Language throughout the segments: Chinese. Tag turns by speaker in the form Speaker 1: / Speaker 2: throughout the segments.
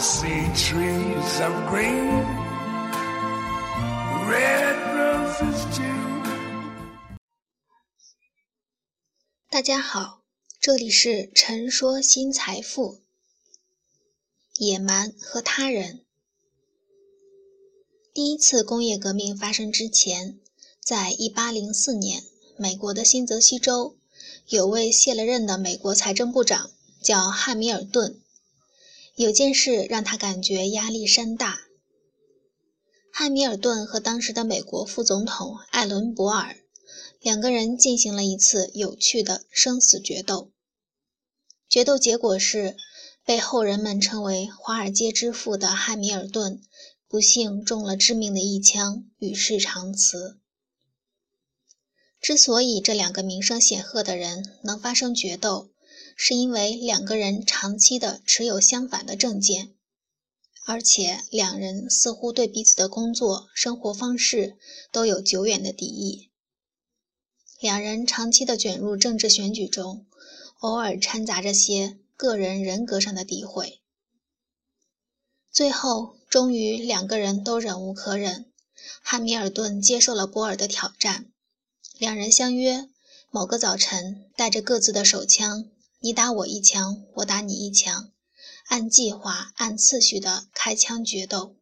Speaker 1: See trees of green, red roses too.
Speaker 2: 大家好，这里是陈说新财富。野蛮和他人。第一次工业革命发生之前，在一八零四年，美国的新泽西州有位卸了任的美国财政部长叫汉密尔顿。有件事让他感觉压力山大。汉密尔顿和当时的美国副总统艾伦·博尔两个人进行了一次有趣的生死决斗。决斗结果是，被后人们称为“华尔街之父”的汉密尔顿不幸中了致命的一枪，与世长辞。之所以这两个名声显赫的人能发生决斗，是因为两个人长期的持有相反的政见，而且两人似乎对彼此的工作、生活方式都有久远的敌意。两人长期的卷入政治选举中，偶尔掺杂着些个人人格上的诋毁。最后，终于两个人都忍无可忍，汉密尔顿接受了波尔的挑战。两人相约，某个早晨带着各自的手枪。你打我一枪，我打你一枪，按计划、按次序的开枪决斗。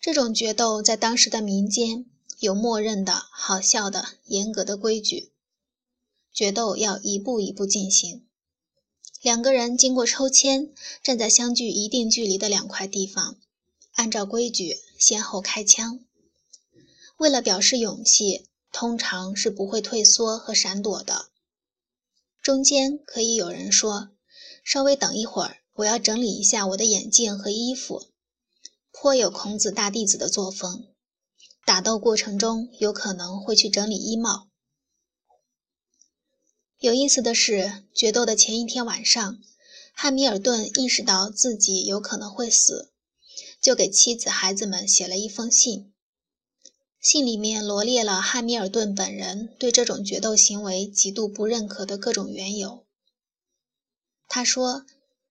Speaker 2: 这种决斗在当时的民间有默认的好笑的严格的规矩。决斗要一步一步进行，两个人经过抽签，站在相距一定距离的两块地方，按照规矩先后开枪。为了表示勇气，通常是不会退缩和闪躲的。中间可以有人说：“稍微等一会儿，我要整理一下我的眼镜和衣服。”颇有孔子大弟子的作风。打斗过程中有可能会去整理衣帽。有意思的是，决斗的前一天晚上，汉密尔顿意识到自己有可能会死，就给妻子、孩子们写了一封信。信里面罗列了汉密尔顿本人对这种决斗行为极度不认可的各种缘由。他说：“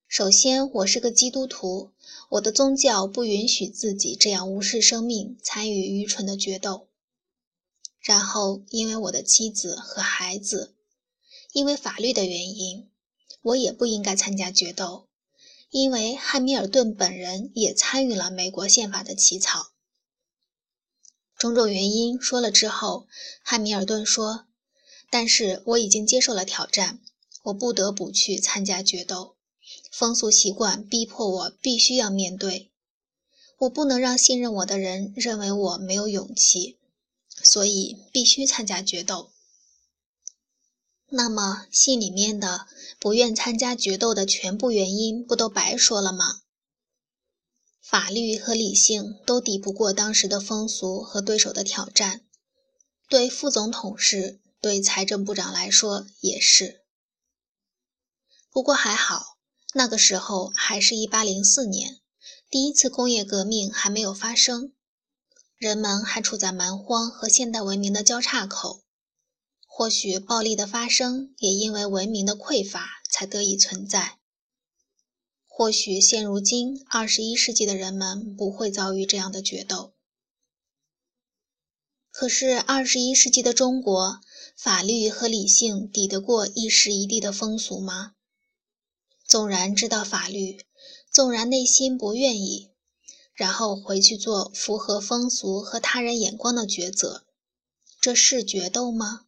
Speaker 2: 首先，我是个基督徒，我的宗教不允许自己这样无视生命、参与愚蠢的决斗。然后，因为我的妻子和孩子，因为法律的原因，我也不应该参加决斗，因为汉密尔顿本人也参与了美国宪法的起草。”种种原因说了之后，汉密尔顿说：“但是我已经接受了挑战，我不得不去参加决斗。风俗习惯逼迫我必须要面对，我不能让信任我的人认为我没有勇气，所以必须参加决斗。”那么信里面的不愿参加决斗的全部原因不都白说了吗？法律和理性都抵不过当时的风俗和对手的挑战，对副总统是，对财政部长来说也是。不过还好，那个时候还是一八零四年，第一次工业革命还没有发生，人们还处在蛮荒和现代文明的交叉口，或许暴力的发生也因为文明的匮乏才得以存在。或许现如今二十一世纪的人们不会遭遇这样的决斗。可是二十一世纪的中国，法律和理性抵得过一时一地的风俗吗？纵然知道法律，纵然内心不愿意，然后回去做符合风俗和他人眼光的抉择，这是决斗吗？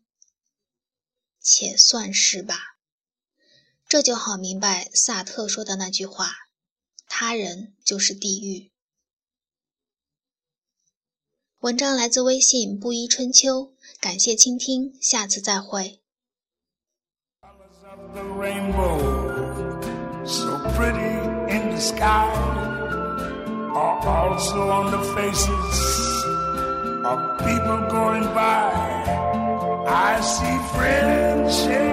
Speaker 2: 且算是吧。这就好明白萨特说的那句话：“他人就是地狱。”文章来自微信布衣春秋，感谢倾听，下次再会。
Speaker 1: Are also on the faces of people going by. I see friendship.